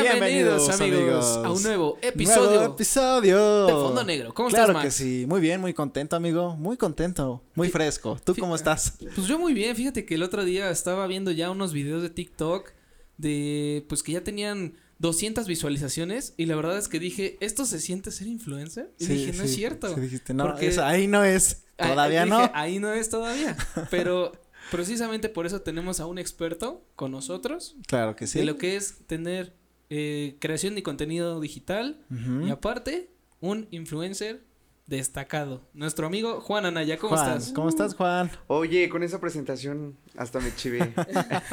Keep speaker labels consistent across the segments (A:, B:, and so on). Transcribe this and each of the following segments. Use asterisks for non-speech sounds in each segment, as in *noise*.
A: Bienvenidos, amigos, a un nuevo episodio.
B: Nuevo episodio.
A: De Fondo Negro. ¿Cómo
B: claro
A: estás,
B: que
A: Max?
B: sí, muy bien, muy contento, amigo. Muy contento, muy fresco. ¿Tú cómo estás?
A: Pues yo muy bien, fíjate que el otro día estaba viendo ya unos videos de TikTok de pues que ya tenían 200 visualizaciones y la verdad es que dije, ¿esto se siente ser influencer? Y
B: Sí,
A: dije, no es cierto.
B: sí, dijiste, no,
A: porque-
B: eso ahí no es. Todavía no.
A: Ahí no es todavía. Pero precisamente por eso tenemos a un experto con nosotros
B: Claro que sí.
A: de lo que es tener eh, creación de contenido digital y aparte un influencer destacado. Nuestro amigo Juan Anaya, ¿cómo
B: Juan,
A: estás?
B: ¿Cómo estás, Juan?
C: Oye, con esa presentación hasta me chivé.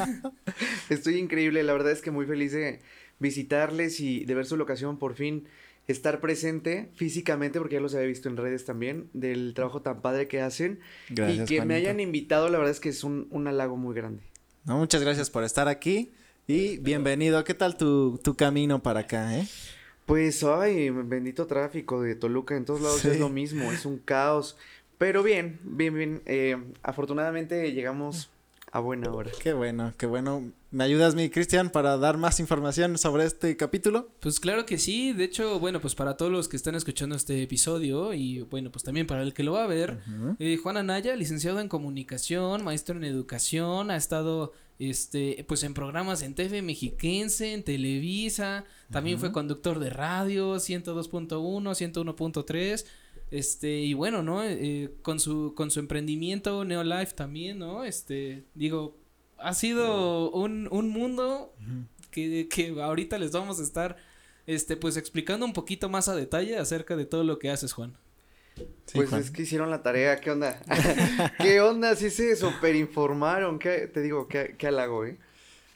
C: *laughs* Estoy increíble, la verdad es que muy feliz de visitarles y de ver su locación por fin. Estar presente físicamente, porque ya los había visto en redes también, del trabajo tan padre que hacen.
B: Gracias,
C: y que me hayan invitado, la verdad es que es un, un halago muy grande.
B: No, muchas gracias por estar aquí y bienvenido. ¿Qué tal tu, tu camino para acá, eh?
C: Pues, ay, bendito tráfico de Toluca, en todos lados
B: Sí.
C: es lo mismo, es un caos. Pero bien, bien, bien. eh, afortunadamente llegamos a buena hora.
B: Qué bueno, qué bueno. ¿Me ayudas, mi Cristian, para dar más información sobre este capítulo?
A: Pues claro que sí, de hecho, bueno, pues para todos los que están escuchando este episodio y bueno, pues también para el que lo va a ver,
B: Ujú.
A: eh, Juan Anaya, licenciado en comunicación, maestro en educación, ha estado este pues en programas en TV Mexiquense, en Televisa, también fue conductor de radio 102.1, 101.3. Este, y bueno, ¿no? Eh, con su, con su emprendimiento Neolife también, ¿no? Este, digo, ha sido un, un mundo que, que ahorita les vamos a estar, este, pues explicando un poquito más a detalle acerca de todo lo que haces, Juan.
B: Sí,
C: pues
B: Juan.
C: es que hicieron la tarea, ¿qué onda? *laughs* ¿Qué onda? Sí se superinformaron, ¿qué, te digo, qué, qué halago, ¿eh?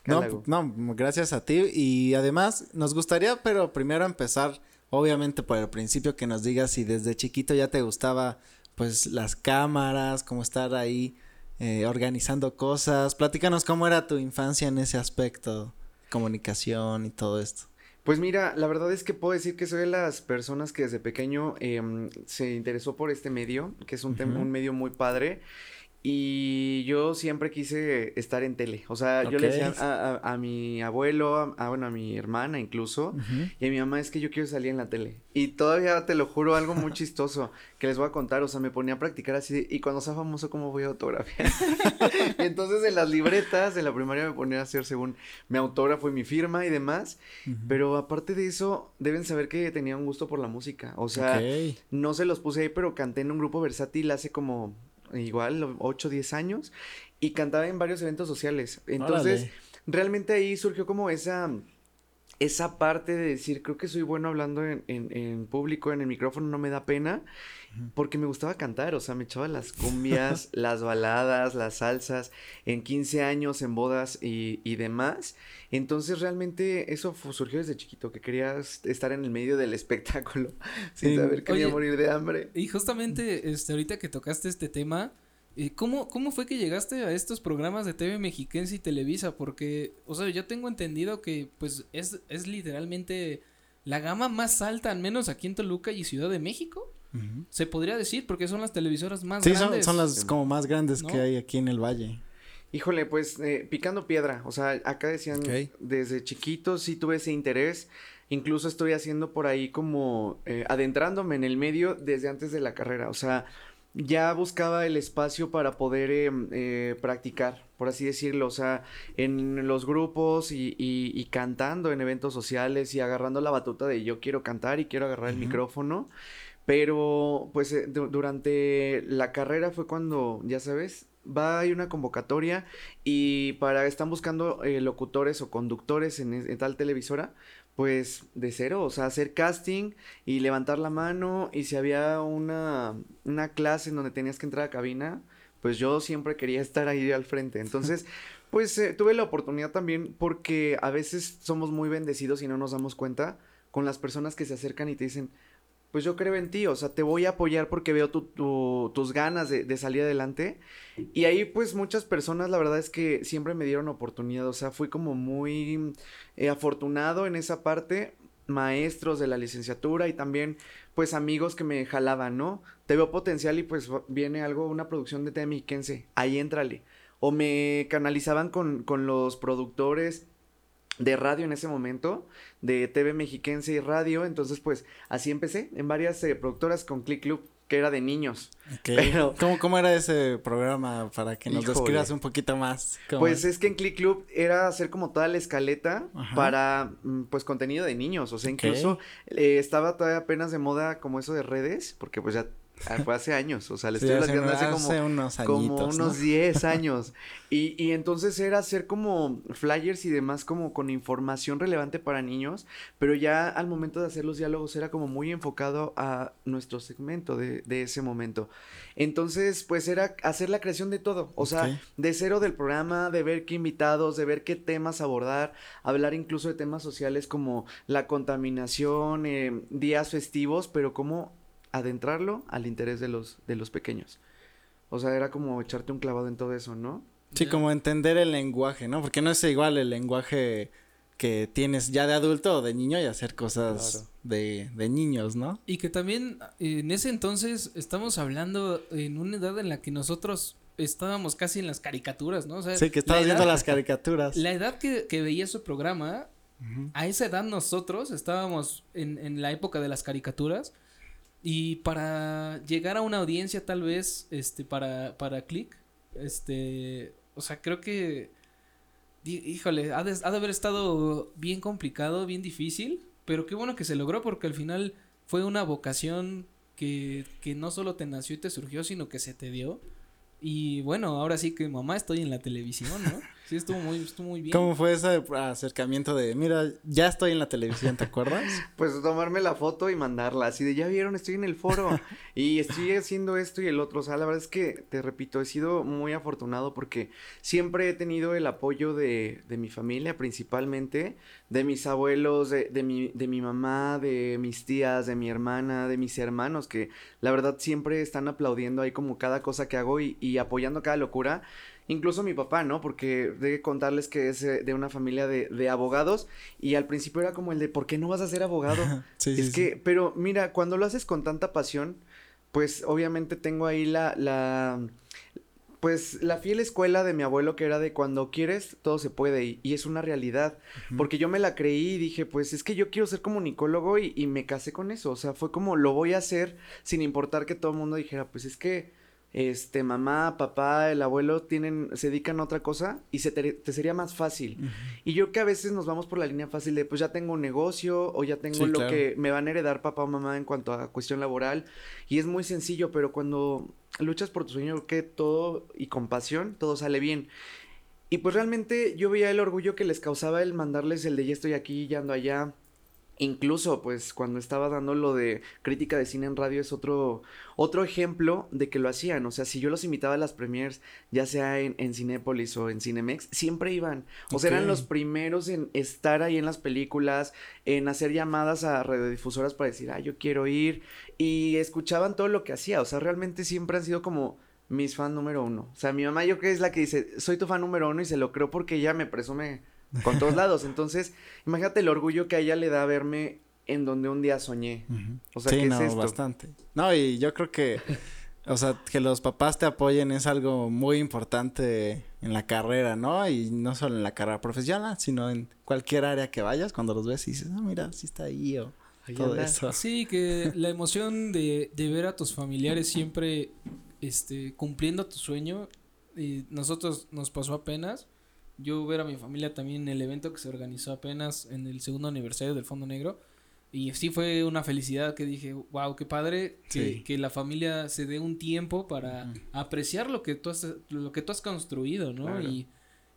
C: Qué
B: No,
C: halago.
B: no, gracias a ti. Y además, nos gustaría, pero primero empezar, obviamente, por el principio, que nos digas si desde chiquito ya te gustaba, pues, las cámaras, cómo estar ahí eh, organizando cosas. Platícanos cómo era tu infancia en ese aspecto, comunicación y todo esto.
C: Pues mira, la verdad es que puedo decir que soy de las personas que desde pequeño em, se interesó por este medio, que es un, un medio muy padre. Y yo siempre quise estar en tele. O sea, yo le decía a, a- a mi abuelo, a, a, bueno, a mi hermana incluso, y a mi mamá es que yo quiero salir en la tele. Y todavía te lo juro, algo muy chistoso que les voy a contar. O sea, me ponía a practicar así, de, y cuando sea famoso, ¿cómo voy a autografiar? *laughs* y entonces en las libretas de la primaria me ponía a hacer según mi autógrafo y mi firma y demás. Pero aparte de eso, deben saber que tenía un gusto por la música. O sea, no se los puse ahí, pero canté en un grupo versátil hace como igual 8 o 10 años y cantaba en varios eventos sociales. Entonces,
B: Órale.
C: realmente ahí surgió como esa esa parte de decir, creo que soy bueno hablando en, en, en público, en el micrófono, no me da pena, porque me gustaba cantar, o sea, me echaba las cumbias, *laughs* las baladas, las salsas, en 15 años, en bodas y, y demás. Entonces, realmente eso surgió desde chiquito, que quería s- estar en el medio del espectáculo, *laughs* sin saber que me iba a
A: Oye,
C: morir de hambre.
A: Y justamente, este, ahorita que tocaste este tema, ¿cómo, ¿cómo fue que llegaste a estos programas de TV Mexiquense y Televisa? Porque, o sea, yo tengo entendido que, pues, es, es literalmente la gama más alta, al menos aquí en Toluca y Ciudad de México. Se podría decir, porque son las televisoras más
B: Sí, son,
A: grandes.
B: son las como más grandes
A: ¿no?
B: que hay aquí en el valle.
C: Híjole, pues eh, picando piedra, o sea, acá decían
B: Ok.
C: desde chiquito sí tuve ese interés, incluso estoy haciendo por ahí como eh, adentrándome en el medio desde antes de la carrera, o sea, ya buscaba el espacio para poder em, eh, practicar, por así decirlo, o sea, en los grupos y, y- y cantando en eventos sociales y agarrando la batuta de yo quiero cantar y quiero agarrar el micrófono. Pero, pues, eh, du- durante la carrera fue cuando, ya sabes, va, hay una convocatoria y para, están buscando eh, locutores o conductores en, es- en tal televisora, pues, de cero, o sea, hacer casting y levantar la mano y si había una, una clase en donde tenías que entrar a cabina, pues yo siempre quería *laughs* estar ahí al frente. Entonces, *laughs* pues, eh, tuve la oportunidad también porque a veces somos muy bendecidos y no nos damos cuenta con las personas que se acercan y te dicen, pues yo creo en ti, o sea, te voy a apoyar porque veo tu- tu- tus ganas de, de salir adelante. Y ahí pues muchas personas, la verdad es que siempre me dieron oportunidad, o sea, fui como muy eh, afortunado en esa parte, maestros de la licenciatura y también pues amigos que me jalaban, ¿no? Te veo potencial y pues viene algo, una producción de tema mexiquense, ahí éntrale. O me canalizaban con, con los productores de radio en ese momento, de TV Mexiquense y radio, entonces pues así empecé en varias eh, productoras con Click Club que era de niños. *laughs*
B: Pero, ¿Cómo, ¿Cómo, era ese programa para que nos describas un poquito más?
C: Pues es? que en Click Club era hacer como toda la escaleta para mm, pues contenido de niños, o sea, incluso eh, estaba todavía apenas de moda como eso de redes, porque pues ya fue hace años, o sea, le estoy hablando hace, como, unos como unos 10 *laughs* años. Y, y entonces era hacer como flyers y demás como con información relevante para niños, pero ya al momento de hacer los diálogos era como muy enfocado a nuestro segmento de, de ese momento. Entonces, pues era hacer la creación de todo, o sea, de cero del programa, de ver qué invitados, de ver qué temas abordar, hablar incluso de temas sociales como la contaminación, eh, días festivos, pero como adentrarlo al interés de los, de los pequeños. O sea, era como echarte un clavado en todo eso, ¿no?
B: Sí, como entender el lenguaje, ¿no? Porque no es igual el lenguaje que tienes ya de adulto o de niño y hacer cosas de, de, niños, ¿no?
A: Y que también en ese entonces estamos hablando en una edad en la que nosotros estábamos casi en las caricaturas, ¿no? O
B: sea, sí, que estabas viendo las caricaturas.
A: La edad que, que veía su programa, a esa edad nosotros estábamos en, en la época de las caricaturas y para llegar a una audiencia tal vez, este, para, para Click, este, o sea, creo que, híjole, ha de, ha de haber estado bien complicado, bien difícil, pero qué bueno que se logró porque al final fue una vocación que, que no solo te nació y te surgió, sino que se te dio. Y bueno, ahora sí que mamá estoy en la televisión, ¿no? *laughs* Sí, estuvo muy, estuvo muy bien.
B: ¿Cómo fue ese acercamiento de, mira, ya estoy en la televisión, ¿te acuerdas? *laughs*
C: pues tomarme la foto y mandarla, así de, ya vieron, estoy en el foro *laughs* y estoy haciendo esto y el otro. O sea, la verdad es que, te repito, he sido muy afortunado porque siempre he tenido el apoyo de, de mi familia principalmente, de mis abuelos, de, de, mi, de mi mamá, de mis tías, de mi hermana, de mis hermanos, que la verdad siempre están aplaudiendo ahí como cada cosa que hago y, y apoyando cada locura incluso mi papá, ¿no? Porque de contarles que es eh, de una familia de, de, abogados y al principio era como el de, ¿por qué no vas a ser abogado? *laughs* sí, es que, pero mira, cuando lo haces con tanta pasión, pues obviamente tengo ahí la, la, pues la fiel escuela de mi abuelo que era de cuando quieres, todo se puede y, y es una realidad, porque yo me la creí y dije, pues es que yo quiero ser comunicólogo y, y me casé con eso, o sea, fue como lo voy a hacer sin importar que todo el mundo dijera, pues es que este, mamá, papá, el abuelo tienen, se dedican a otra cosa y se te, sería más fácil. Y yo que a veces nos vamos por la línea fácil de, pues ya tengo un negocio o ya tengo lo que me van a heredar papá o mamá en cuanto a cuestión laboral. Y es muy sencillo, pero cuando luchas por tu sueño, que todo y con pasión, todo sale bien. Y pues realmente yo veía el orgullo que les causaba el mandarles el de ya estoy aquí, ya ando allá Incluso, pues, cuando estaba dando lo de crítica de cine en radio es otro, otro ejemplo de que lo hacían. O sea, si yo los invitaba a las premiers, ya sea en, en Cinépolis o en Cinemex, siempre iban. O sea, eran los primeros en estar ahí en las películas, en hacer llamadas a radiodifusoras para decir, ah, yo quiero ir. Y escuchaban todo lo que hacía. O sea, realmente siempre han sido como mis fan número uno. O sea, mi mamá yo creo que es la que dice, soy tu fan número uno y se lo creo porque ella me presume con todos lados. Entonces, imagínate el orgullo que a ella le da verme en donde un día soñé. O sea,
B: ¿qué es esto? bastante. No, y yo creo que, o sea, que los papás te apoyen es algo muy importante en la carrera, ¿no? Y no solo en la carrera profesional, sino en cualquier área que vayas, cuando los ves y dices, ah, mira, sí está ahí o todo eso.
A: Sí, que la emoción de, de ver a tus familiares siempre, este, cumpliendo tu sueño, y nosotros nos pasó apenas, yo ver a mi familia también en el evento que se organizó apenas en el segundo aniversario del Fondo Negro. Y sí fue una felicidad que dije, wow, qué padre que, que la familia se dé un tiempo para apreciar lo que tú has, lo que tú has construido, ¿no? Y,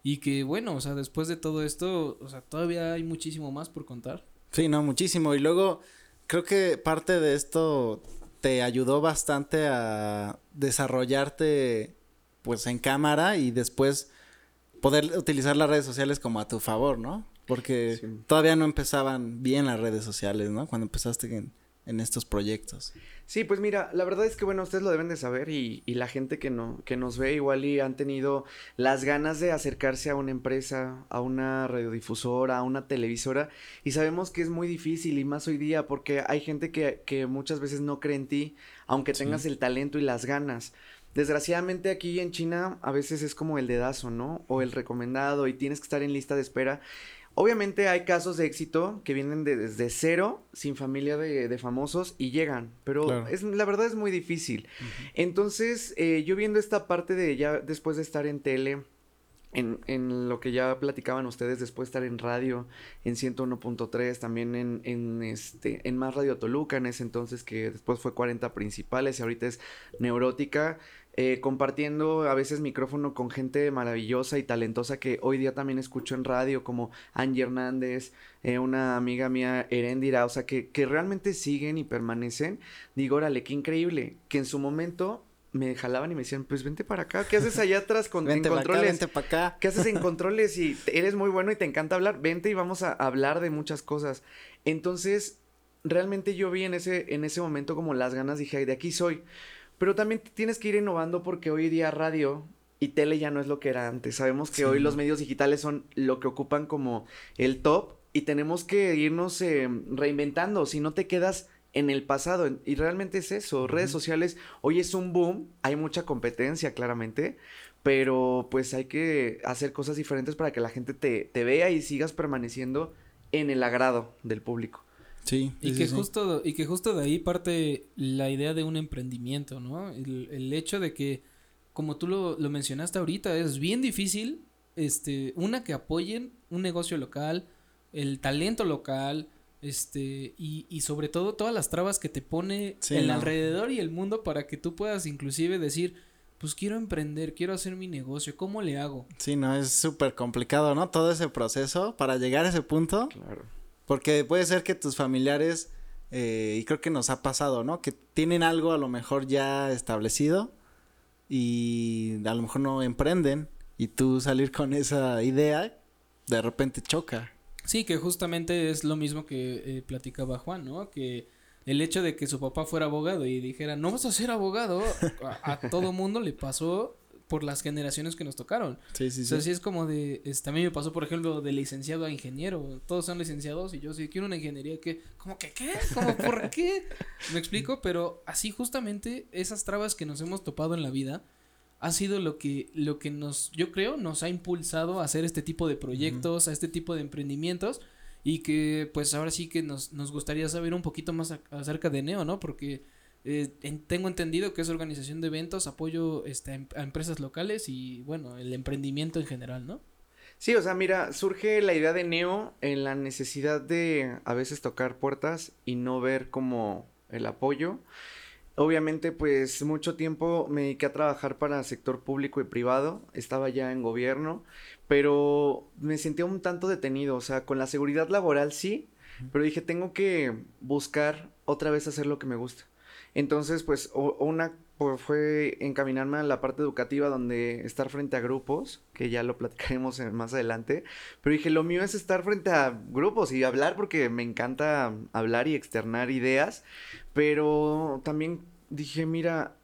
A: y que bueno, o sea, después de todo esto, o sea, todavía hay muchísimo más por contar.
B: Sí, no, muchísimo. Y luego creo que parte de esto te ayudó bastante a desarrollarte pues en cámara y después poder utilizar las redes sociales como a tu favor, ¿no? Porque todavía no empezaban bien las redes sociales, ¿no? Cuando empezaste en, en, estos proyectos.
C: Sí, pues mira, la verdad es que bueno, ustedes lo deben de saber y, y, la gente que no, que nos ve igual y han tenido las ganas de acercarse a una empresa, a una radiodifusora, a una televisora, y sabemos que es muy difícil y más hoy día porque hay gente que, que muchas veces no cree en ti, aunque tengas el talento y las ganas. Desgraciadamente aquí en China a veces es como el dedazo, ¿no? O el recomendado y tienes que estar en lista de espera. Obviamente hay casos de éxito que vienen de- desde cero, sin familia de, de famosos y llegan, pero
B: Claro.
C: es, la verdad es muy difícil. Entonces, eh, yo viendo esta parte de ya después de estar en tele, en, en lo que ya platicaban ustedes, después de estar en radio, en 101.3, también en, en, este, en Más Radio Toluca, en ese entonces que después fue 40 principales y ahorita es Neurótica, eh, compartiendo a veces micrófono con gente maravillosa y talentosa que hoy día también escucho en radio, como Angie Hernández, eh, una amiga mía, Erendira, o sea, que, que realmente siguen y permanecen. Digo, órale, qué increíble, que en su momento me jalaban y me decían, pues vente para acá, ¿qué haces allá atrás con, en
B: acá,
C: controles?
B: vente para acá.
C: ¿Qué haces en controles? Y eres muy bueno y te encanta hablar, vente y vamos a hablar de muchas cosas. Entonces, realmente yo vi en ese, en ese momento como las ganas, dije, "Ay, de aquí soy. Pero también tienes que ir innovando porque hoy día radio y tele ya no es lo que era antes. Sabemos que
B: Sí.
C: hoy los medios digitales son lo que ocupan como el top y tenemos que irnos eh, reinventando. Si no te quedas en el pasado. Y realmente es eso. Redes sociales hoy es un boom. Hay mucha competencia, claramente. Pero pues hay que hacer cosas diferentes para que la gente te, te vea y sigas permaneciendo en el agrado del público.
B: Sí.
A: Y
B: sí,
A: que
B: sí,
A: justo, y que justo de ahí parte la idea de un emprendimiento, ¿no? El, el hecho de que, como tú lo, lo mencionaste ahorita, es bien difícil, este, una que apoyen un negocio local, el talento local, este, y, y sobre todo todas las trabas que te pone
B: Sí,
A: el
B: no.
A: alrededor y el mundo para que tú puedas inclusive decir, pues quiero emprender, quiero hacer mi negocio, ¿cómo le hago?
B: Sí, no, es súper complicado, ¿no? Todo ese proceso para llegar a ese punto.
C: Claro.
B: Porque puede ser que tus familiares, eh, y creo que nos ha pasado, ¿no? Que tienen algo a lo mejor ya establecido y a lo mejor no emprenden y tú salir con esa idea, de repente choca.
A: Sí, que justamente es lo mismo que eh, platicaba Juan, ¿no? Que el hecho de que su papá fuera abogado y dijera, no vas a ser abogado, *laughs* a, a todo mundo le pasó por las generaciones que nos tocaron.
B: Sí, sí,
A: O sea, sí es como de, este, a mí me pasó, por ejemplo, de licenciado a ingeniero. Todos son licenciados y yo sí quiero una ingeniería que, ¿cómo que qué? ¿Cómo por qué? *laughs* Me explico, pero así justamente esas trabas que nos hemos topado en la vida ha sido lo que, lo que nos, yo creo, nos ha impulsado a hacer este tipo de proyectos, a este tipo de emprendimientos y que pues ahora sí que nos, nos gustaría saber un poquito más a- acerca de Neo, ¿no? Porque eh, en- tengo entendido que es organización de eventos, apoyo este, a em- a empresas locales y bueno, el emprendimiento en general, ¿no?
C: Sí, o sea, mira, surge la idea de Neo en la necesidad de a veces tocar puertas y no ver como el apoyo. Obviamente, pues mucho tiempo me dediqué a trabajar para sector público y privado, estaba ya en gobierno, pero me sentía un tanto detenido, o sea, con la seguridad laboral sí, pero dije, tengo que buscar otra vez hacer lo que me gusta. Entonces, pues, una pues, fue encaminarme a la parte educativa donde estar frente a grupos, que ya lo platicaremos más adelante, pero dije, lo mío es estar frente a grupos y hablar porque me encanta hablar y externar ideas, pero también dije, mira,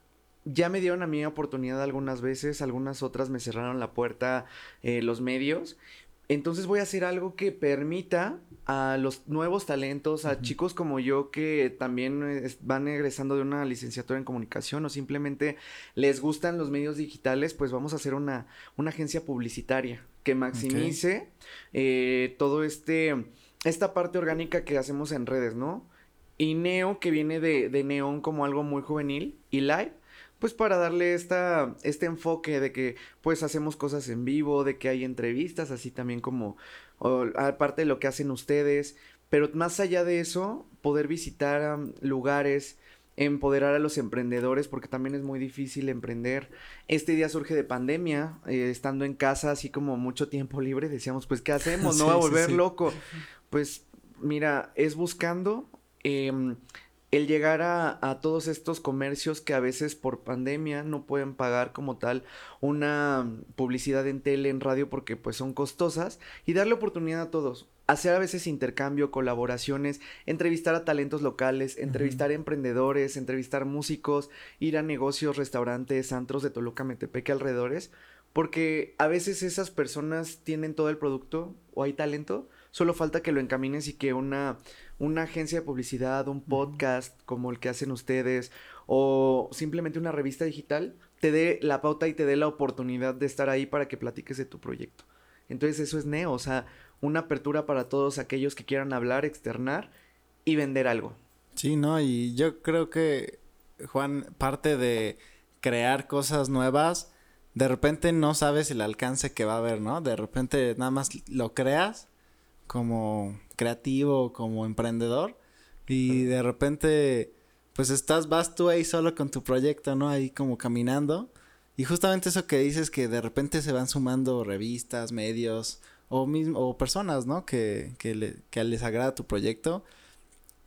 C: ya me dieron a mí oportunidad algunas veces, algunas otras me cerraron la puerta eh, los medios. Entonces voy a hacer algo que permita a los nuevos talentos, a chicos como yo que también eh, van egresando de una licenciatura en comunicación o simplemente les gustan los medios digitales, pues vamos a hacer una, una agencia publicitaria que maximice eh, todo este, esta parte orgánica que hacemos en redes, ¿no? Y Neo, que viene de, de Neón como algo muy juvenil, y Live, pues para darle esta, este enfoque de que pues hacemos cosas en vivo, de que hay entrevistas, así también como, o, aparte de lo que hacen ustedes, pero más allá de eso, poder visitar um, lugares, empoderar a los emprendedores, porque también es muy difícil emprender. Este día surge de pandemia, eh, estando en casa, así como mucho tiempo libre, decíamos, pues, ¿qué hacemos? *laughs* No
B: Sí,
C: va a volver
B: sí.
C: loco. Pues, mira, es buscando em, el llegar a, a todos estos comercios que a veces por pandemia no pueden pagar como tal una publicidad en tele, en radio, porque pues son costosas, y darle oportunidad a todos. Hacer a veces intercambio, colaboraciones, entrevistar a talentos locales, entrevistar emprendedores, entrevistar músicos, ir a negocios, restaurantes, antros de Toluca, Metepec, alrededores, porque a veces esas personas tienen todo el producto o hay talento, solo falta que lo encamines y que una, una agencia de publicidad, un podcast como el que hacen ustedes o simplemente una revista digital te dé la pauta y te dé la oportunidad de estar ahí para que platiques de tu proyecto. Entonces eso es Neo, o sea, una apertura para todos aquellos que quieran hablar, externar y vender algo.
B: Sí, no, y yo creo que, Juan, parte de crear cosas nuevas, de repente no sabes el alcance que va a haber, ¿no? De repente nada más lo creas como creativo, como emprendedor, y de repente, pues estás, vas tú ahí solo con tu proyecto, ¿no? Ahí como caminando. Y justamente eso que dices que de repente se van sumando revistas, medios o, mismo, o personas, ¿no? Que, que, le, que les agrada tu proyecto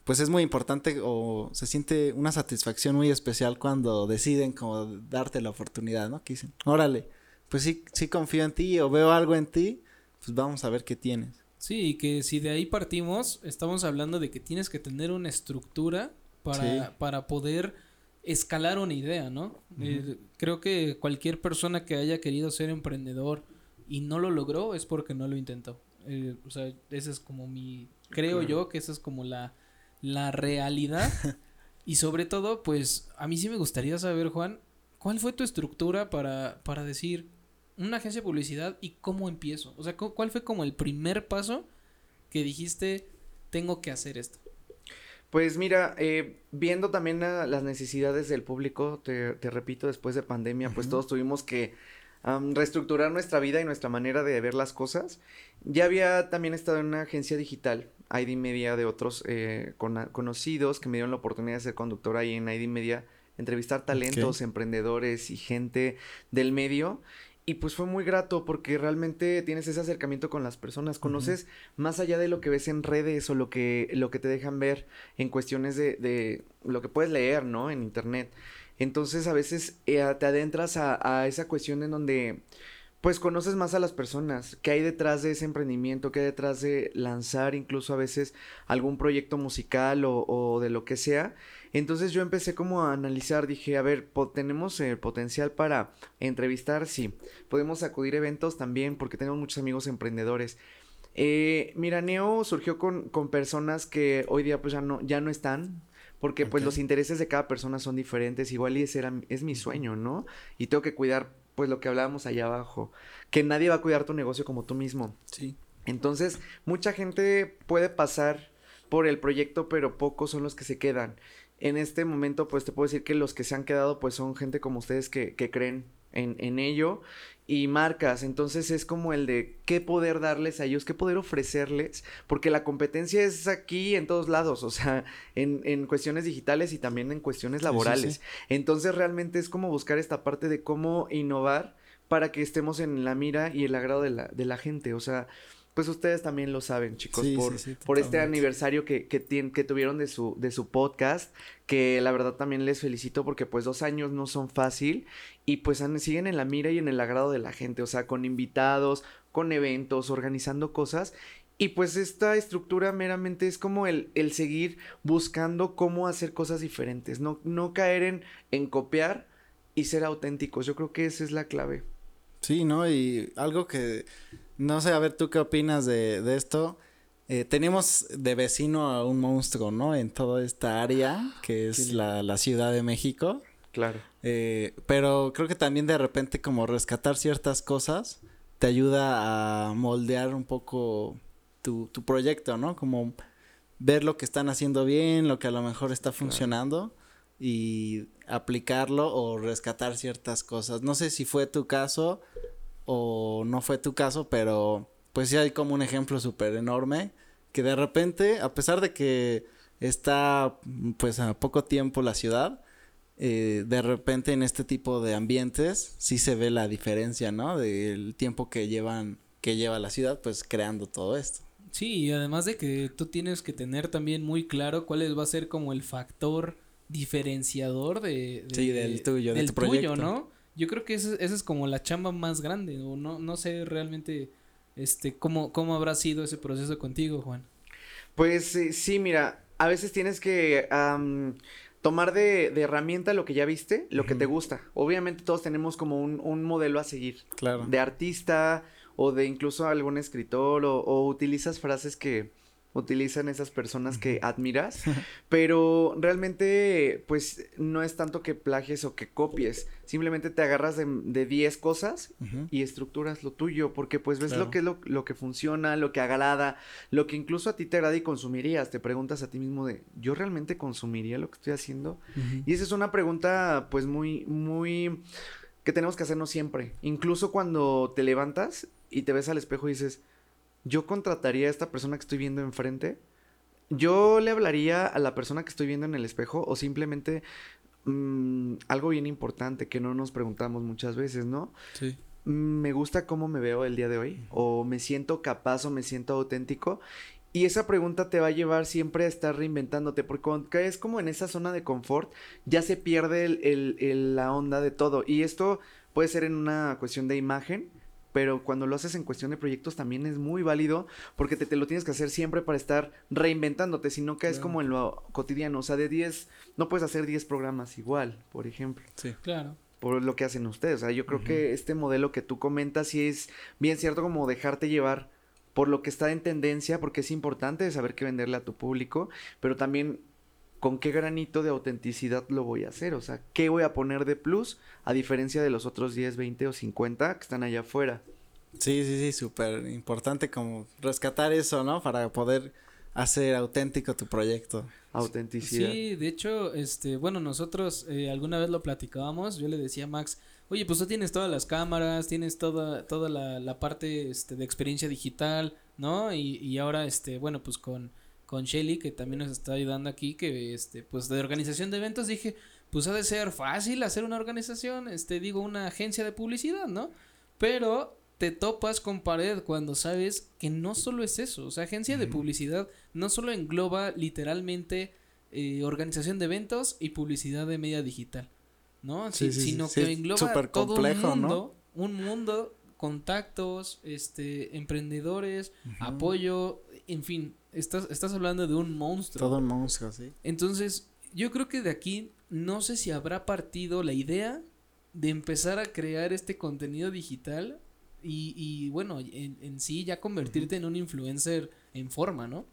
B: pues es muy importante o se siente una satisfacción muy especial cuando deciden como darte la oportunidad, ¿no? Que dicen, órale, pues sí, sí confío en ti o veo algo en ti, pues vamos a ver qué tienes.
A: Sí, y que si de ahí partimos, estamos hablando de que tienes que tener una estructura para, para poder escalar una idea, ¿no? Eh, creo que cualquier persona que haya querido ser emprendedor y no lo logró es porque no lo intentó. Eh, o sea, ese es como mi, creo yo que esa es como la la realidad. *laughs* y sobre todo, pues a mí sí me gustaría saber, Juan, ¿cuál fue tu estructura para, para decir una agencia de publicidad y cómo empiezo? O sea, ¿cuál fue como el primer paso que dijiste, tengo que hacer esto?
C: Pues mira, eh, viendo también las necesidades del público, te, repito, después de pandemia, pues todos tuvimos que reestructurar nuestra vida y nuestra manera de ver las cosas. Ya había también estado en una agencia digital ID Media de otros eh, conocidos que me dieron la oportunidad de ser conductor ahí en ID Media, entrevistar talentos, emprendedores y gente del medio. Y pues fue muy grato porque realmente tienes ese acercamiento con las personas, conoces más allá de lo que ves en redes o lo que, lo que te dejan ver en cuestiones de, de lo que puedes leer, ¿no? En internet. Entonces a veces eh, te adentras a, a esa cuestión en donde pues conoces más a las personas, qué hay detrás de ese emprendimiento, qué hay detrás de lanzar incluso a veces algún proyecto musical o, de lo que sea. Entonces yo empecé como a analizar, dije, a ver, tenemos el potencial para entrevistar, sí, podemos acudir a eventos también porque tenemos muchos amigos emprendedores. Eh, mira, Neo surgió con, con, personas que hoy día pues ya no, ya no están, porque pues los intereses de cada persona son diferentes, igual y ese era, es mi sueño, ¿no? Y tengo que cuidar pues lo que hablábamos allá abajo, que nadie va a cuidar tu negocio como tú mismo.
B: Sí.
C: Entonces, mucha gente puede pasar por el proyecto, pero pocos son los que se quedan. En este momento, pues te puedo decir que los que se han quedado, pues son gente como ustedes que, que creen en, en ello y marcas. Entonces es como el de qué poder darles a ellos, qué poder ofrecerles, porque la competencia es aquí en todos lados, o sea, en, en cuestiones digitales y también en cuestiones laborales. Entonces realmente es como buscar esta parte de cómo innovar para que estemos en la mira y el agrado de la, de la gente, o sea, pues ustedes también lo saben, chicos, por, por este aniversario que, que, que tuvieron de su, de su podcast, que la verdad también les felicito porque pues dos años no son fácil y pues siguen en la mira y en el agrado de la gente, o sea, con invitados, con eventos, organizando cosas. Y pues esta estructura meramente es como el, el seguir buscando cómo hacer cosas diferentes, no, no caer en, en copiar y ser auténticos. Yo creo que esa es la clave.
B: Sí, ¿no? Y algo que no sé, a ver, ¿tú qué opinas de, de esto? Eh, tenemos de vecino a un monstruo, ¿no? En toda esta área, que es la, la, Ciudad de México.
C: Claro.
B: Eh, pero creo que también de repente como rescatar ciertas cosas te ayuda a moldear un poco tu, tu proyecto, ¿no? Como ver lo que están haciendo bien, lo que a lo mejor está funcionando y aplicarlo o rescatar ciertas cosas. No sé si fue tu caso o no fue tu caso, pero pues sí hay como un ejemplo súper enorme que de repente, a pesar de que está pues a poco tiempo la ciudad, eh, de repente en este tipo de ambientes sí se ve la diferencia, ¿no? Del tiempo que llevan, que lleva la ciudad pues creando todo esto.
A: Sí, y además de que tú tienes que tener también muy claro cuál va a ser como el factor diferenciador de,
B: sí, del tuyo, del tuyo,
A: ¿no? Yo creo que esa, es como la chamba más grande, o no, no sé realmente este cómo, cómo habrá sido ese proceso contigo, Juan.
C: Pues eh, sí, mira, a veces tienes que tomar de, de, herramienta lo que ya viste, lo que te gusta. Obviamente todos tenemos como un, un modelo a seguir.
B: Claro.
C: De artista o de incluso algún escritor o, o utilizas frases que utilizan esas personas que admiras, *laughs* pero realmente pues no es tanto que plagies o que copies, simplemente te agarras de 10 cosas y estructuras lo tuyo, porque pues ves lo que es lo, que funciona, lo que agrada, lo que incluso a ti te agrada y consumirías, te preguntas a ti mismo de, ¿yo realmente consumiría lo que estoy haciendo? Y esa es una pregunta pues muy, muy que tenemos que hacernos siempre, incluso cuando te levantas y te ves al espejo y dices, yo contrataría a esta persona que estoy viendo enfrente, yo le hablaría a la persona que estoy viendo en el espejo o simplemente mm, algo bien importante que no nos preguntamos muchas veces, ¿no? Sí. Mm, me gusta cómo me veo el día de hoy o me siento capaz o me siento auténtico y esa pregunta te va a llevar siempre a estar reinventándote, porque cuando caes como en esa zona de confort, ya se pierde el, la onda de todo. Y esto puede ser en una cuestión de imagen, pero cuando lo haces en cuestión de proyectos también es muy válido porque te, te lo tienes que hacer siempre para estar reinventándote, si no caes como en lo cotidiano, o sea, de 10, no puedes hacer 10 programas igual, por ejemplo.
A: Sí, claro.
C: Por lo que hacen ustedes, o sea, yo creo que este modelo que tú comentas sí es bien cierto como dejarte llevar por lo que está en tendencia, porque es importante saber qué venderle a tu público, pero también con qué granito de autenticidad lo voy a hacer, o sea, qué voy a poner de plus a diferencia de los otros 10, 20 o 50 que están allá afuera.
B: Sí, sí, sí, súper importante como rescatar eso, ¿no? Para poder hacer auténtico tu proyecto.
C: Autenticidad.
A: Sí, de hecho, este, bueno, nosotros eh, alguna vez lo platicábamos, yo le decía a Max, oye, pues tú tienes todas las cámaras, tienes toda, toda la, la parte este, de experiencia digital, ¿no? Y, y ahora, este, bueno, pues con, con Shelly, que también nos está ayudando aquí, que este, pues de organización de eventos, dije, pues ha de ser fácil hacer una organización, este, digo, una agencia de publicidad, ¿no? Pero te topas con pared cuando sabes que no solo es eso, o sea, agencia de publicidad no solo engloba literalmente eh, organización de eventos y publicidad de media digital. ¿no? Sí, sino que engloba todo un mundo, un mundo, contactos, este, emprendedores, apoyo, en fin, estás, estás hablando de un monstruo.
B: Todo un monstruo, sí.
A: Entonces, yo creo que de aquí no sé si habrá partido la idea de empezar a crear este contenido digital y, y bueno, en, en sí ya convertirte en un influencer en forma, ¿no?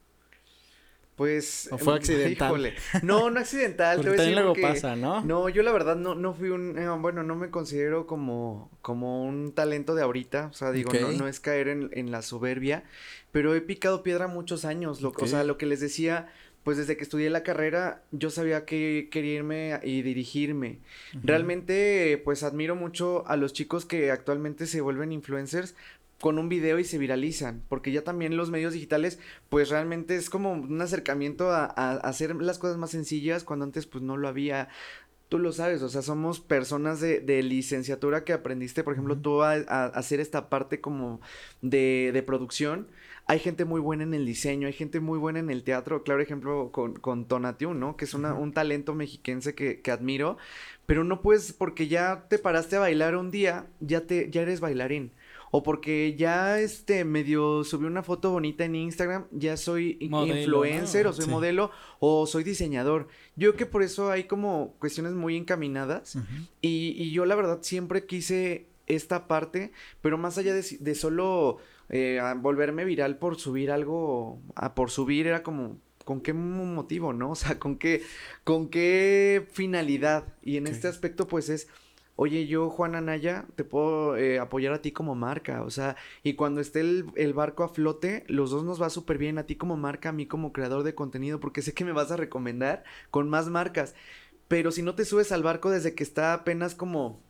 C: Pues.
B: ¿O fue *laughs* accidental?
C: No, no accidental. *laughs*
B: te voy luego pasa, ¿no?
C: No, yo la verdad no, no fui un. Eh, bueno, no me considero como, como un talento de ahorita. O sea, digo, no, no es caer en, en, la soberbia. Pero he picado piedra muchos años. Lo, O sea, lo que les decía, pues desde que estudié la carrera, yo sabía que quería irme y dirigirme. Realmente, pues admiro mucho a los chicos que actualmente se vuelven influencers con un video y se viralizan, porque ya también los medios digitales, pues realmente es como un acercamiento a, hacer las cosas más sencillas cuando antes pues no lo había. Tú lo sabes, o sea, somos personas de, de licenciatura que aprendiste, por ejemplo, tú a, hacer esta parte como de, de producción hay gente muy buena en el diseño, hay gente muy buena en el teatro, claro ejemplo con, con Tonatiuh, ¿no? Que es una, un talento mexiquense que, que, admiro, pero no puedes, porque ya te paraste a bailar un día, ya, te, ya eres bailarín o porque ya este medio subí una foto bonita en Instagram, ya soy influencer o soy modelo o soy diseñador. Yo creo que por eso hay como cuestiones muy encaminadas y, y, yo la verdad siempre quise esta parte, pero más allá de, de solo eh, volverme viral por subir algo, a por subir era como ¿con qué motivo, no? O sea, ¿con qué, con qué finalidad? Y en este aspecto, pues es oye, yo, Juan Anaya, te puedo eh, apoyar a ti como marca, o sea, y cuando esté el, barco a flote, los dos nos va súper bien, a ti como marca, a mí como creador de contenido, porque sé que me vas a recomendar con más marcas, pero si no te subes al barco desde que está apenas como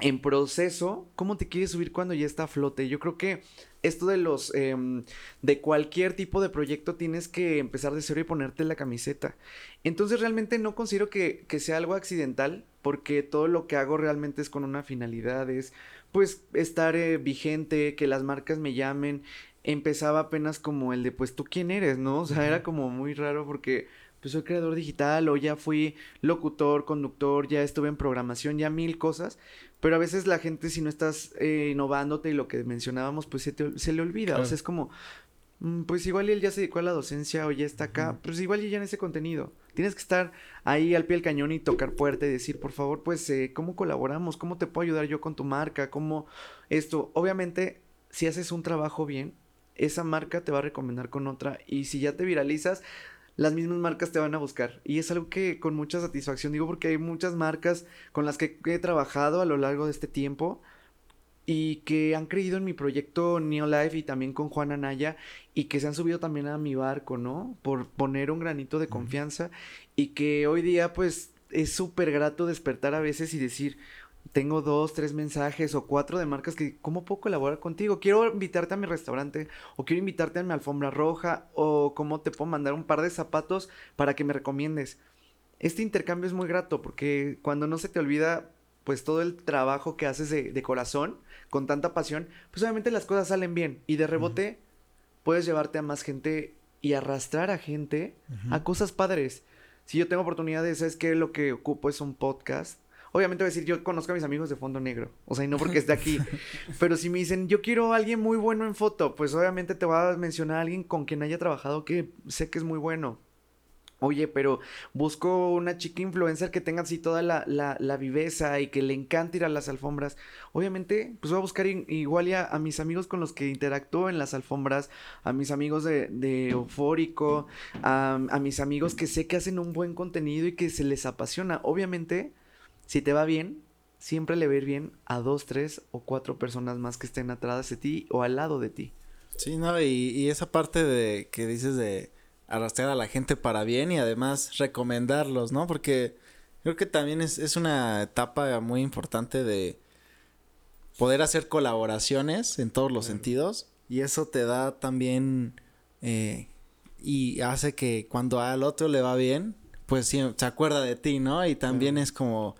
C: en proceso, ¿cómo te quieres subir cuando ya está a flote? Yo creo que esto de los, em, de cualquier tipo de proyecto tienes que empezar de cero y ponerte la camiseta. Entonces realmente no considero que, que sea algo accidental, porque todo lo que hago realmente es con una finalidad, es pues estar eh, vigente, que las marcas me llamen. Empezaba apenas como el de pues tú quién eres, ¿no? O sea, era como muy raro porque pues soy creador digital o ya fui locutor, conductor, ya estuve en programación, ya mil cosas, pero a veces la gente si no estás eh, innovándote y lo que mencionábamos pues se, te, se le olvida, o sea, es como, pues igual él ya se dedicó a la docencia o ya está acá, pues igual ya en ese contenido. Tienes que estar ahí al pie del cañón y tocar puerta y decir, por favor, pues, eh, ¿cómo colaboramos? ¿Cómo te puedo ayudar yo con tu marca? ¿Cómo esto? Obviamente, si haces un trabajo bien, esa marca te va a recomendar con otra y si ya te viralizas, las mismas marcas te van a buscar. Y es algo que con mucha satisfacción digo porque hay muchas marcas con las que he trabajado a lo largo de este tiempo y que han creído en mi proyecto Neolife y también con Juan Anaya y que se han subido también a mi barco, ¿no? Por poner un granito de confianza y que hoy día pues es súper grato despertar a veces y decir, tengo dos, tres mensajes o cuatro de marcas que, ¿cómo puedo colaborar contigo? Quiero invitarte a mi restaurante o quiero invitarte a mi alfombra roja o cómo te puedo mandar un par de zapatos para que me recomiendes. Este intercambio es muy grato porque cuando no se te olvida pues todo el trabajo que haces de, corazón, con tanta pasión, pues obviamente las cosas salen bien y de rebote puedes llevarte a más gente y arrastrar a gente a cosas padres. Si yo tengo oportunidades, ¿sabes qué? Lo que ocupo es un podcast Obviamente voy a decir, yo conozco a mis amigos de Fondo Negro. O sea, y no porque esté aquí. *laughs* pero si me dicen, yo quiero a alguien muy bueno en foto, pues obviamente te voy a mencionar a alguien con quien haya trabajado que sé que es muy bueno. Oye, pero busco una chica influencer que tenga así toda la, la, viveza y que le encante ir a las alfombras. Obviamente, pues voy a buscar igual ya a mis amigos con los que interactúo en las alfombras, a mis amigos de, de Eufórico, a, a mis amigos que sé que hacen un buen contenido y que se les apasiona. Obviamente, si te va bien, siempre le va a ir bien a dos, tres o cuatro personas más que estén atrás de ti o al lado de ti.
B: Sí, no, y, y esa parte de que dices de arrastrar a la gente para bien y además recomendarlos, ¿no? Porque creo que también es, es una etapa muy importante de poder hacer colaboraciones en todos los sentidos y eso te da también eh, y hace que cuando al otro le va bien, pues sí, se acuerda de ti, ¿no? Y también es como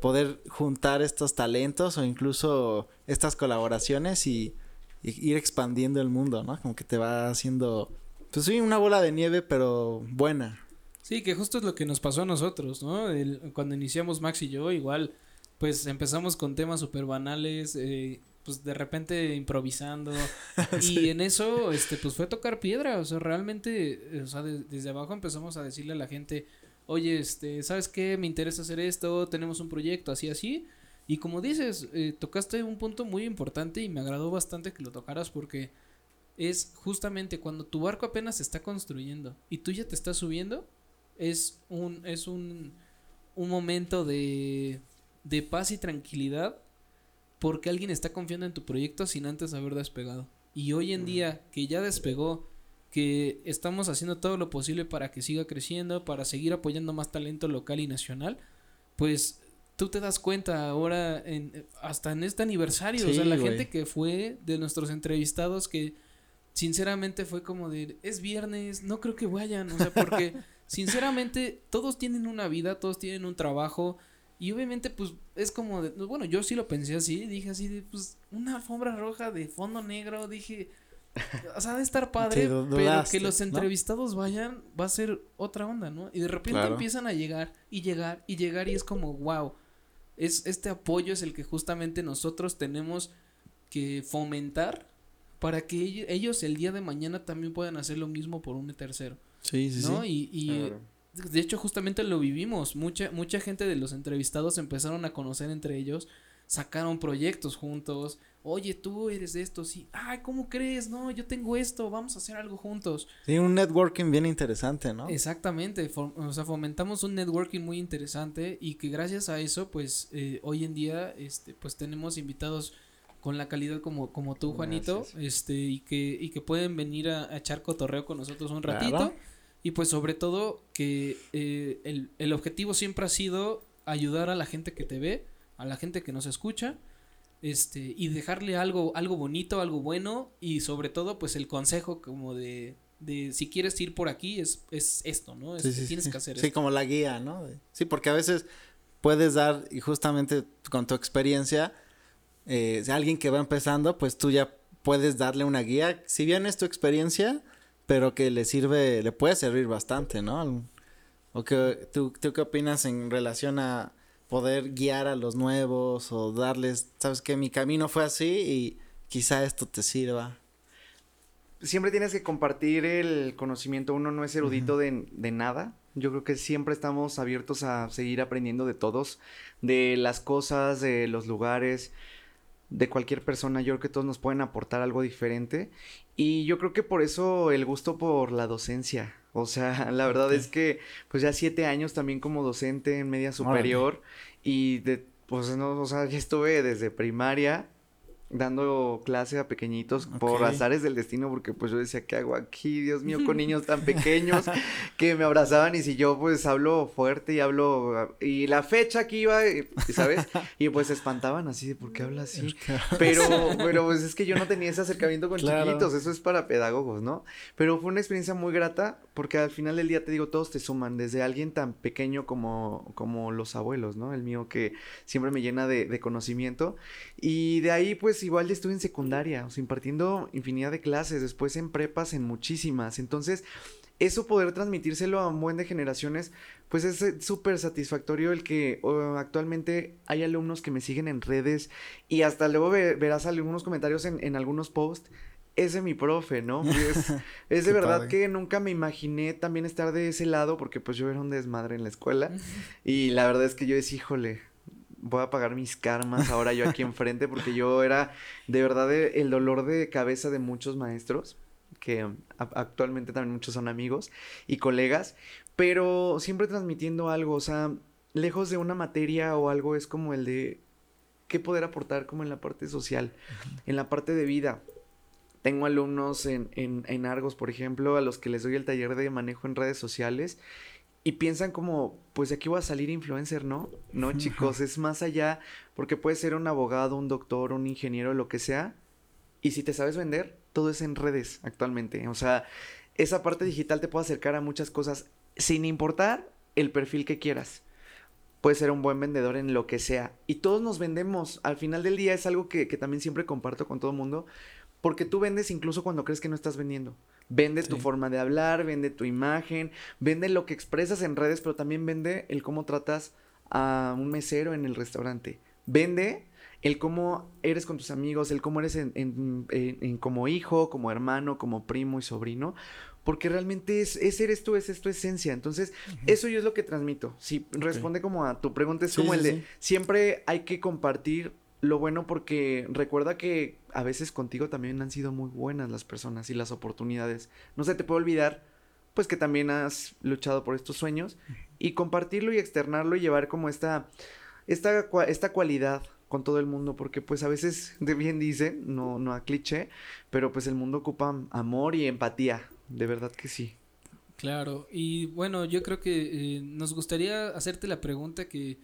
B: poder juntar estos talentos o incluso estas colaboraciones y, ir expandiendo el mundo, ¿no? Como que te va haciendo, pues sí, una bola de nieve, pero buena.
A: Sí, que justo es lo que nos pasó a nosotros, ¿no? cuando iniciamos Max y yo, igual, pues empezamos con temas súper banales, eh, pues de repente improvisando. *laughs* Y en eso, este, pues fue tocar piedra, o sea, realmente, o sea, desde abajo empezamos a decirle a la gente, oye, este, ¿sabes qué? Me interesa hacer esto, tenemos un proyecto, así, así. Y como dices, eh, tocaste un punto muy importante y me agradó bastante que lo tocaras porque es justamente cuando tu barco apenas se está construyendo y tú ya te estás subiendo, es un, es un, un momento de, de paz y tranquilidad porque alguien está confiando en tu proyecto sin antes haber despegado. Y hoy en día que ya despegó, que estamos haciendo todo lo posible para que siga creciendo, para seguir apoyando más talento local y nacional, pues tú te das cuenta ahora en, hasta en este aniversario, o sea, la gente que fue de nuestros entrevistados que sinceramente fue como de es viernes, no creo que vayan, o sea, porque *laughs* sinceramente todos tienen una vida, todos tienen un trabajo y obviamente pues es como de, bueno, yo sí lo pensé así, dije así de pues una alfombra roja de fondo negro, dije o sea, de estar padre, pero que los entrevistados vayan va a ser otra onda, ¿no? Y de repente empiezan a llegar y llegar y llegar y es como, wow, es, este apoyo es el que justamente nosotros tenemos que fomentar para que ellos el día de mañana también puedan hacer lo mismo por un tercero. Sí, sí, ¿no? Y, y de hecho justamente lo vivimos, mucha, mucha gente de los entrevistados empezaron a conocer entre ellos, sacaron proyectos juntos, oye, tú eres de esto, sí, ay, ¿cómo crees? No, yo tengo esto, vamos a hacer algo juntos.
B: Sí, un networking bien interesante, ¿no?
A: Exactamente, o sea, fomentamos un networking muy interesante y que gracias a eso, pues, eh, hoy en día, este, pues tenemos invitados con la calidad como, como tú, Juanito, este, y que, y que pueden venir a, echar cotorreo con nosotros un ratito. Y pues sobre todo que eh, el, el objetivo siempre ha sido ayudar a la gente que te ve, a la gente que nos escucha este y dejarle algo algo bonito algo bueno y sobre todo pues el consejo como de de si quieres ir por aquí es es esto no es, tienes que hacer
B: sí como la guía no sí porque a veces puedes dar y justamente con tu experiencia eh, alguien que va empezando pues tú ya puedes darle una guía si bien es tu experiencia pero que le sirve le puede servir bastante no o que tú, tú qué opinas en relación a poder guiar a los nuevos o darles, sabes que mi camino fue así y quizá esto te sirva.
C: Siempre tienes que compartir el conocimiento, uno no es erudito de, de, nada. Yo creo que siempre estamos abiertos a seguir aprendiendo de todos, de las cosas, de los lugares. De cualquier persona. Yo creo que todos nos pueden aportar algo diferente. Y yo creo que por eso el gusto por la docencia. O sea, *laughs* la verdad es que, pues ya siete años también como docente en media superior. Y de, pues no, o sea, ya estuve desde primaria dando clase a pequeñitos por azares del destino, porque pues yo decía, ¿qué hago aquí? Dios mío, con *laughs* niños tan pequeños que me abrazaban y si yo pues hablo fuerte y hablo, y la fecha que iba, ¿sabes? Y pues se espantaban así de, ¿por qué habla así? *laughs* Pero, pero pues es que yo no tenía ese acercamiento con chiquitos, eso es para pedagogos, ¿no? Pero fue una experiencia muy grata, porque al final del día te digo, todos te suman, desde alguien tan pequeño como, como los abuelos, ¿no? El mío que siempre me llena de, de conocimiento, y de ahí pues igual estuve en secundaria, o sea, impartiendo infinidad de clases, después en prepas, en muchísimas. Entonces, eso poder transmitírselo a un buen de generaciones, pues es eh, súper satisfactorio el que actualmente hay alumnos que me siguen en redes y hasta luego verás algunos comentarios en, algunos posts. Ese es mi profe, ¿no? Es, *laughs* es de verdad que nunca me imaginé también estar de ese lado porque pues yo era un desmadre en la escuela y la verdad es que yo decía, híjole, voy a pagar mis karmas ahora yo aquí *laughs* enfrente porque yo era de verdad el dolor de cabeza de muchos maestros que actualmente también muchos son amigos y colegas, pero siempre transmitiendo algo, o sea, lejos de una materia o algo es como el de qué poder aportar como en la parte social, en la parte de vida. Tengo alumnos en, en, en Argos, por ejemplo, a los que les doy el taller de manejo en redes sociales y piensan como, pues de aquí voy a salir influencer, ¿no? No, chicos, es más allá, porque puedes ser un abogado, un doctor, un ingeniero, lo que sea, y si te sabes vender, todo es en redes actualmente. O sea, esa parte digital te puede acercar a muchas cosas sin importar el perfil que quieras. Puedes ser un buen vendedor en lo que sea. Y todos nos vendemos. Al final del día es algo que, que también siempre comparto con todo el mundo. Porque tú vendes incluso cuando crees que no estás vendiendo. Vende tu forma de hablar, vende tu imagen, vende lo que expresas en redes, pero también vende el cómo tratas a un mesero en el restaurante. Vende el cómo eres con tus amigos, el cómo eres en, como hijo, como hermano, como primo y sobrino, porque realmente es, ese eres tú, es tu esencia. Entonces, eso yo es lo que transmito. Si responde como a tu pregunta, es como el de siempre hay que compartir lo bueno porque recuerda que a veces contigo también han sido muy buenas las personas y las oportunidades. No se te puede olvidar, pues que también has luchado por estos sueños y compartirlo y externarlo y llevar como esta, esta, esta cualidad con todo el mundo, porque pues a veces, de bien dice, no, no a cliché, pero pues el mundo ocupa amor y empatía, de verdad que sí.
A: Claro, y bueno, yo creo que eh, nos gustaría hacerte la pregunta que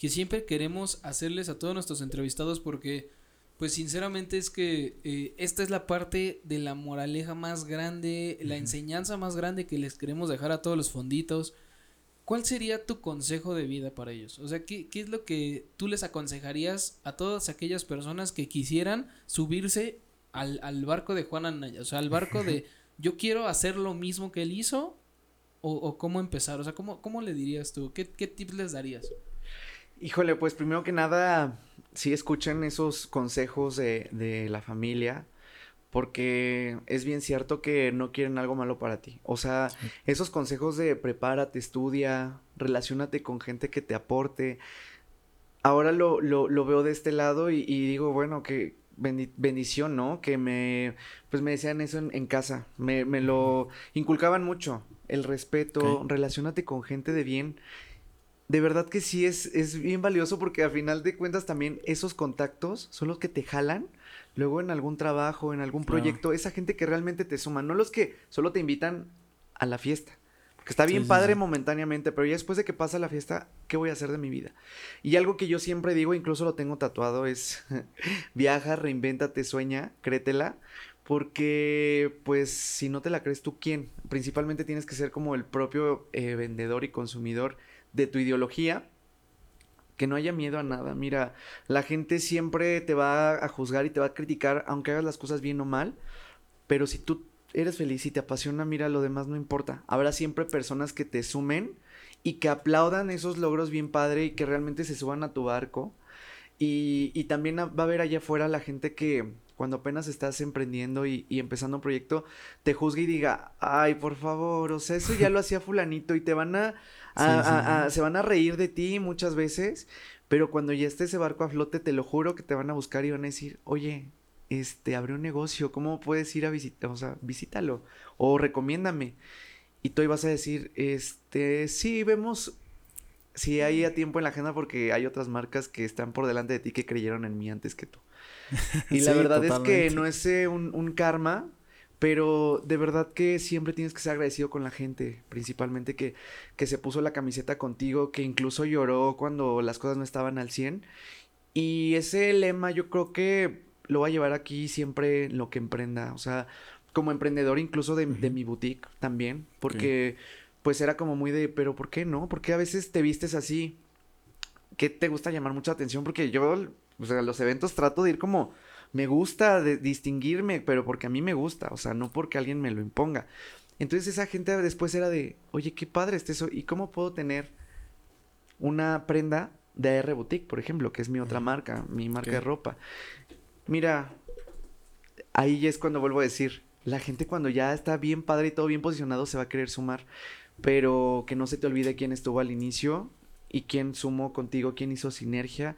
A: que siempre queremos hacerles a todos nuestros entrevistados porque pues sinceramente es que eh, esta es la parte de la moraleja más grande, la enseñanza más grande que les queremos dejar a todos los fonditos. ¿Cuál sería tu consejo de vida para ellos? O sea, ¿qué, qué es lo que tú les aconsejarías a todas aquellas personas que quisieran subirse al, al barco de Juan Anaya? O sea, al barco de *laughs* yo quiero hacer lo mismo que él hizo o, o cómo empezar. O sea, ¿cómo, cómo le dirías tú? ¿Qué, qué tips les darías?
C: Híjole, pues primero que nada, sí escuchen esos consejos de, de la familia, porque es bien cierto que no quieren algo malo para ti. O sea, esos consejos de prepárate, estudia, relacionate con gente que te aporte. Ahora lo, lo, lo veo de este lado y, digo, bueno, que bendición, ¿no? Que me, pues me decían eso en, casa, me, me, lo inculcaban mucho, el respeto, relacionate con gente de bien de verdad que sí es, es bien valioso porque a final de cuentas también esos contactos son los que te jalan luego en algún trabajo, en algún proyecto, esa gente que realmente te suma, no los que solo te invitan a la fiesta. Porque está bien padre momentáneamente, pero ya después de que pasa la fiesta, ¿qué voy a hacer de mi vida? Y algo que yo siempre digo, incluso lo tengo tatuado, es *laughs* viaja, reinvéntate, sueña, créetela. Porque, pues, si no te la crees tú, ¿quién? Principalmente tienes que ser como el propio eh, vendedor y consumidor de tu ideología, que no haya miedo a nada. Mira, la gente siempre te va a juzgar y te va a criticar, aunque hagas las cosas bien o mal, pero si tú eres feliz y te apasiona, mira, lo demás no importa. Habrá siempre personas que te sumen y que aplaudan esos logros bien padre y que realmente se suban a tu barco. Y, y también va a haber allá afuera la gente que, cuando apenas estás emprendiendo y, empezando un proyecto, te juzgue y diga, ay, por favor, o sea, eso ya lo hacía fulanito y te van a, se van a reír de ti muchas veces, Pero cuando ya esté ese barco a flote, te lo juro que te van a buscar y van a decir, oye, este, abre un negocio, ¿cómo puedes ir a visitar? O sea, visítalo o recomiéndame. Y tú ibas a decir, este, sí, vemos si hay a tiempo en la agenda porque hay otras marcas que están por delante de ti que creyeron en mí antes que tú. *laughs* Y la verdad es que no es eh, un, un, karma, pero de verdad que siempre tienes que ser agradecido con la gente, principalmente que, que se puso la camiseta contigo, que incluso lloró cuando las cosas no estaban al 100. Y ese lema yo creo que lo va a llevar aquí siempre en lo que emprenda. O sea, como emprendedor incluso de, mi boutique también, porque pues era como muy de, pero ¿por qué no? Porque a veces te vistes así? ¿Qué te gusta llamar mucha atención? Porque yo, o sea, los eventos trato de ir como, me gusta de distinguirme, pero porque a mí me gusta, o sea, no porque alguien me lo imponga. Entonces esa gente después era de, oye, qué padre este eso, ¿y cómo puedo tener una prenda de AR Boutique, por ejemplo, que es mi otra marca, mi marca de ropa? Mira, ahí es cuando vuelvo a decir, la gente cuando ya está bien padre y todo bien posicionado se va a querer sumar, pero que no se te olvide quién estuvo al inicio y quién sumó contigo, quién hizo sinergia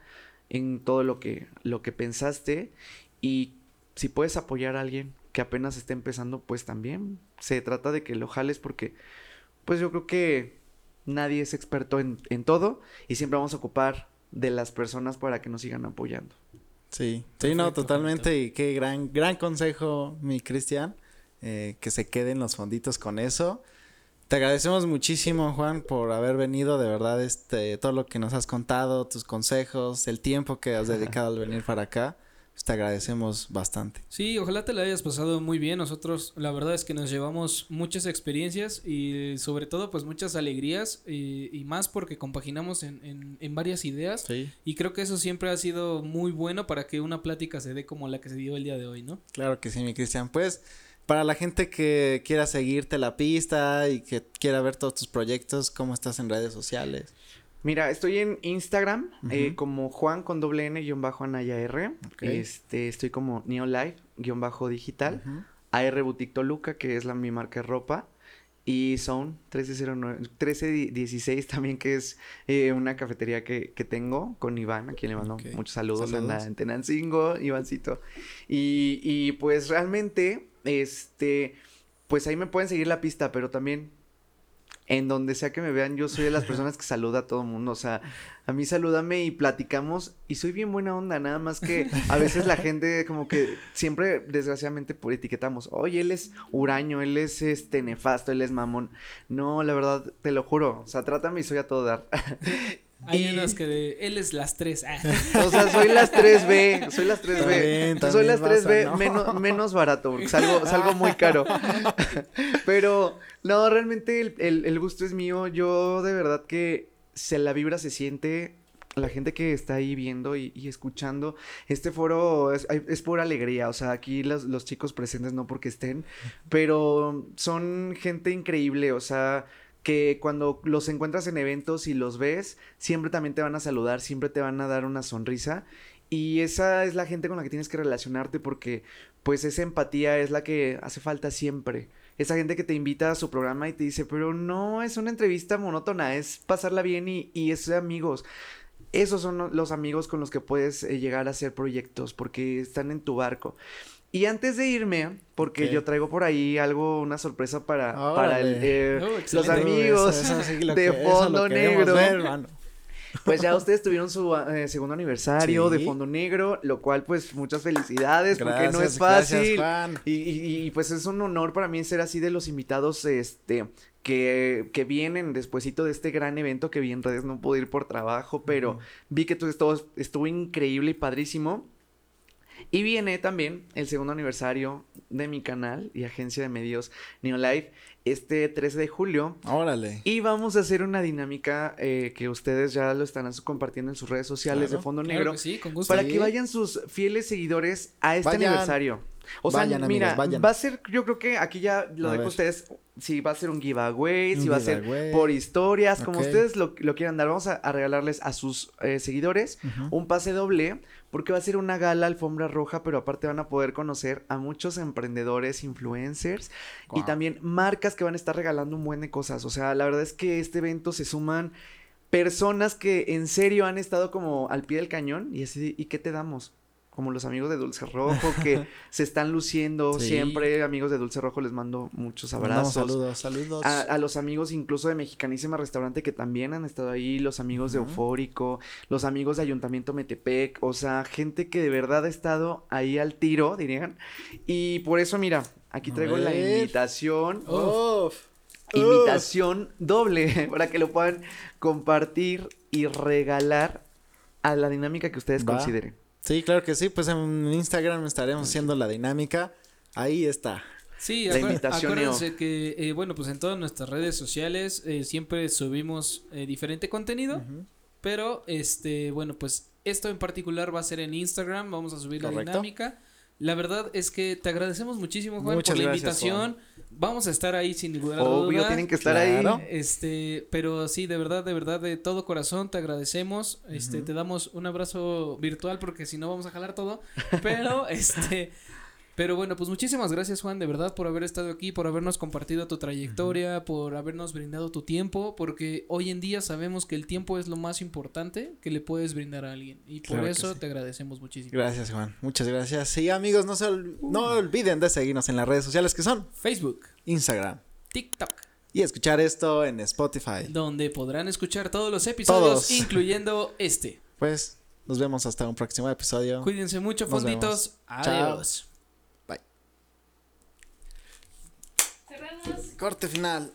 C: en todo lo que, lo que pensaste y si puedes apoyar a alguien que apenas esté empezando, pues también se trata de que lo jales porque pues yo creo que nadie es experto en, en todo y siempre vamos a ocupar de las personas para que nos sigan apoyando.
B: Sí, sí, no, totalmente. Y qué gran, gran consejo, mi Cristian, eh, que se queden los fonditos con eso. Te agradecemos muchísimo, Juan, por haber venido, de verdad, este, todo lo que nos has contado, tus consejos, el tiempo que has dedicado al venir para acá. Te agradecemos bastante.
A: Sí, ojalá te la hayas pasado muy bien. Nosotros, la verdad es que nos llevamos muchas experiencias y sobre todo, pues muchas alegrías y, más porque compaginamos en, en, varias ideas. Y creo que eso siempre ha sido muy bueno para que una plática se dé como la que se dio el día de hoy, ¿no?
B: Claro que sí, mi Cristian. Pues, para la gente que quiera seguirte la pista y que quiera ver todos tus proyectos, ¿cómo estás en redes sociales?
C: Mira, estoy en Instagram eh, como Juan con doble N guion bajo Anaya R. Este, estoy como Neolife guion bajo digital. AR Boutique Toluca, que es la, mi marca de ropa. Y Zone 1309, 1316 también, que es eh, una cafetería que, que, tengo con Iván, a quien le mando muchos saludos, saludos. en Tenancingo, Ivancito. Y, y pues realmente, este, pues ahí me pueden seguir la pista, pero también en donde sea que me vean, yo soy de las personas que saluda a todo mundo. O sea, a mí salúdame y platicamos y soy bien buena onda, nada más que a veces la gente como que siempre desgraciadamente por etiquetamos, oye, él es huraño, él es este nefasto, él es mamón. No, la verdad, te lo juro, o sea, trátame y soy a todo dar.
A: Hay y... unos que de, él es las tres. Ah. *laughs*
C: O sea, soy las 3B, soy las 3B. soy las 3B menos, menos barato, porque salgo, salgo muy caro. *laughs* Pero no, realmente el, el, gusto es mío. Yo de verdad que se la vibra se siente. La gente que está ahí viendo y, escuchando, este foro es, es, pura alegría, o sea, aquí los, los chicos presentes no porque estén, pero son gente increíble, o sea, que cuando los encuentras en eventos y los ves, siempre también te van a saludar, siempre te van a dar una sonrisa. Y esa es la gente con la que tienes que relacionarte porque pues esa empatía es la que hace falta siempre. Esa gente que te invita a su programa y te dice, pero no es una entrevista monótona, es pasarla bien y, y es amigos. Esos son los amigos con los que puedes eh, llegar a hacer proyectos porque están en tu barco. Y antes de irme, porque yo traigo por ahí algo, una sorpresa para, para eh, oh, los amigos de Fondo Negro. Pues ya ustedes tuvieron su eh, segundo aniversario de Fondo Negro, lo cual pues muchas felicidades porque no es fácil. Y, pues es un honor para mí ser así de los invitados este que, que vienen despuesito de este gran evento que vi en redes, no pude ir por trabajo, pero vi que todo estuvo increíble y padrísimo. Y viene también el segundo aniversario de mi canal y agencia de medios Neolife este 13 de julio.
B: Órale.
C: Y vamos a hacer una dinámica eh, que ustedes ya lo están compartiendo en sus redes sociales de Fondo Negro.
A: sí, con gusto.
C: Para que vayan sus fieles seguidores a este aniversario. O sea, mira, va a ser, yo creo que aquí ya lo dejo a ustedes, si va a ser un giveaway, si va a ser por historias, como ustedes lo, quieran dar, vamos a, regalarles a sus eh, seguidores un pase doble, porque va a ser una gala alfombra roja, pero aparte van a poder conocer a muchos emprendedores, influencers y también marcas que van a estar regalando un buen de cosas. O sea, la verdad es que este evento se suman personas que en serio han estado como al pie del cañón y así, ¿y qué te damos? Como los amigos de Dulce Rojo *laughs* que se están luciendo
B: Sí.
C: siempre. Amigos de Dulce Rojo les mando muchos
B: Mandamos
C: abrazos.
B: saludos, saludos.
C: A, a los amigos incluso de Mexicanísima Restaurante que también han estado ahí, los amigos de. Eufórico, los amigos de Ayuntamiento Metepec, o sea, gente que de verdad ha estado ahí al tiro, dirían. Y por eso, mira, aquí
B: A
C: traigo la invitación,
B: Uf.
C: invitación doble, *laughs* para que lo puedan compartir y regalar a la dinámica que ustedes
B: Va.
C: consideren.
B: Sí, claro que sí. Pues en Instagram estaremos haciendo la dinámica. Ahí está.
A: Sí,
C: La
A: acuérdense que, eh, bueno, pues en todas nuestras redes sociales eh, siempre subimos eh, diferente contenido, pero, este, bueno, pues esto en particular va a ser en Instagram, vamos a subir la dinámica. La verdad es que te agradecemos muchísimo, Juan,
B: Muchas
A: por la
B: gracias,
A: invitación. Vamos a estar ahí sin ninguna
C: Obvio,
A: duda.
C: tienen que estar
B: Claro.
C: ahí.
A: Este, pero sí, de verdad, de verdad, de todo corazón te agradecemos. Este, te damos un abrazo virtual porque si no vamos a jalar todo. Pero, *laughs* este, pero bueno, pues muchísimas gracias, Juan, de verdad, por haber estado aquí, por habernos compartido tu trayectoria, por habernos brindado tu tiempo, porque hoy en día sabemos que el tiempo es lo más importante que le puedes brindar a alguien. Y por
B: Claro
A: eso
B: sí.
A: te agradecemos muchísimo.
B: Gracias, Juan. Muchas gracias. Sí, amigos, no se ol- no olviden de seguirnos en las redes sociales que son
A: Facebook,
B: Instagram
A: TikTok,
B: y escuchar esto en Spotify.
A: donde podrán escuchar todos los episodios,
B: Todos.
A: incluyendo este.
B: Pues nos vemos hasta un próximo episodio.
A: Cuídense mucho,
B: Nos
A: fonditos.
B: vemos.
A: Adiós.
B: Corte final.